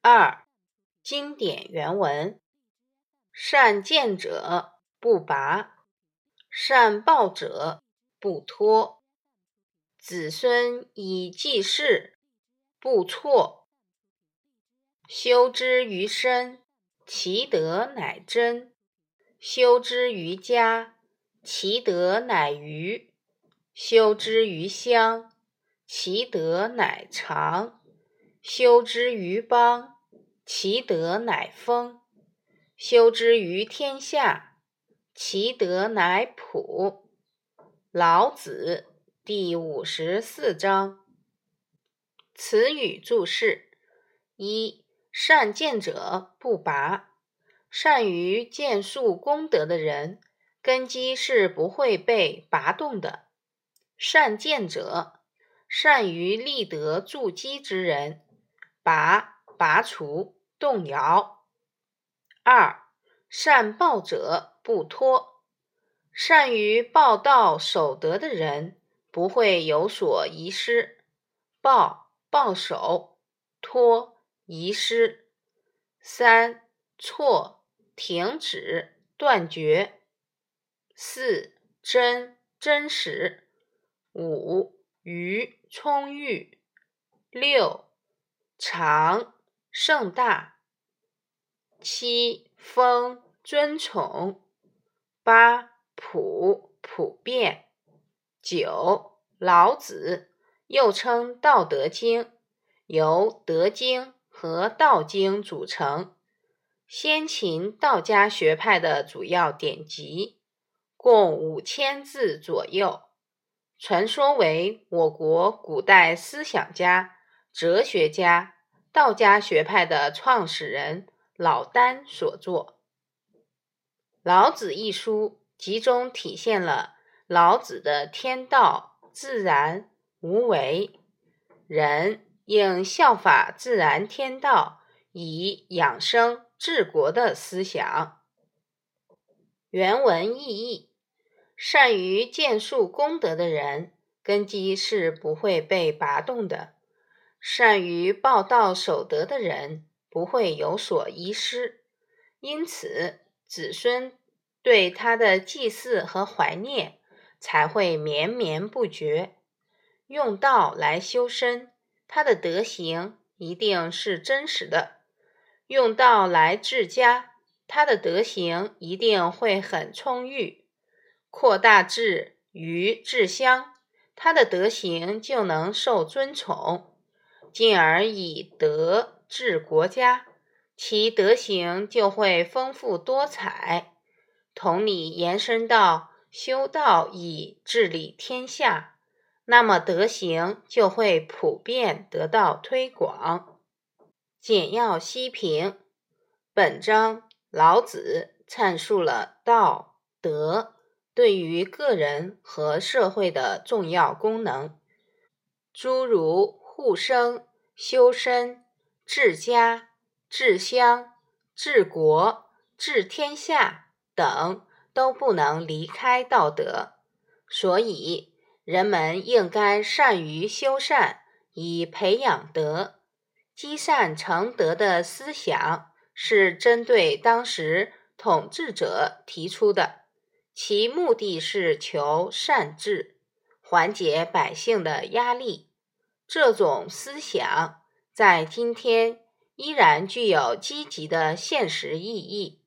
二、经典原文：善见者不拔，善报者不脱。子孙以继世，不辍。修之于身，其德乃真；修之于家，其德乃余；修之于乡，其德乃长。修之于邦，其德乃丰；修之于天下，其德乃普。老子第五十四章。词语注释：一、善见者不拔，善于建树功德的人，根基是不会被拔动的。善见者，善于立德筑基之人。拔拔除动摇。二善报者不脱，善于报道守德的人不会有所遗失。报报守，脱遗失。三错停止断绝。四真真实。五余充裕。六。长盛大，七封尊宠，八普普遍，九老子又称《道德经》，由《德经》和《道经》组成，先秦道家学派的主要典籍，共五千字左右，传说为我国古代思想家。哲学家、道家学派的创始人老聃所作，《老子》一书集中体现了老子的天道、自然、无为，人应效法自然天道，以养生治国的思想。原文意义：善于建树功德的人，根基是不会被拔动的。善于报道守德的人不会有所遗失，因此子孙对他的祭祀和怀念才会绵绵不绝。用道来修身，他的德行一定是真实的；用道来治家，他的德行一定会很充裕。扩大治于治乡，他的德行就能受尊崇。进而以德治国家，其德行就会丰富多彩。同理，延伸到修道以治理天下，那么德行就会普遍得到推广。简要析评：本章老子阐述了道德对于个人和社会的重要功能，诸如。护生、修身、治家、治乡、治国、治天下等都不能离开道德，所以人们应该善于修善，以培养德。积善成德的思想是针对当时统治者提出的，其目的是求善治，缓解百姓的压力。这种思想在今天依然具有积极的现实意义。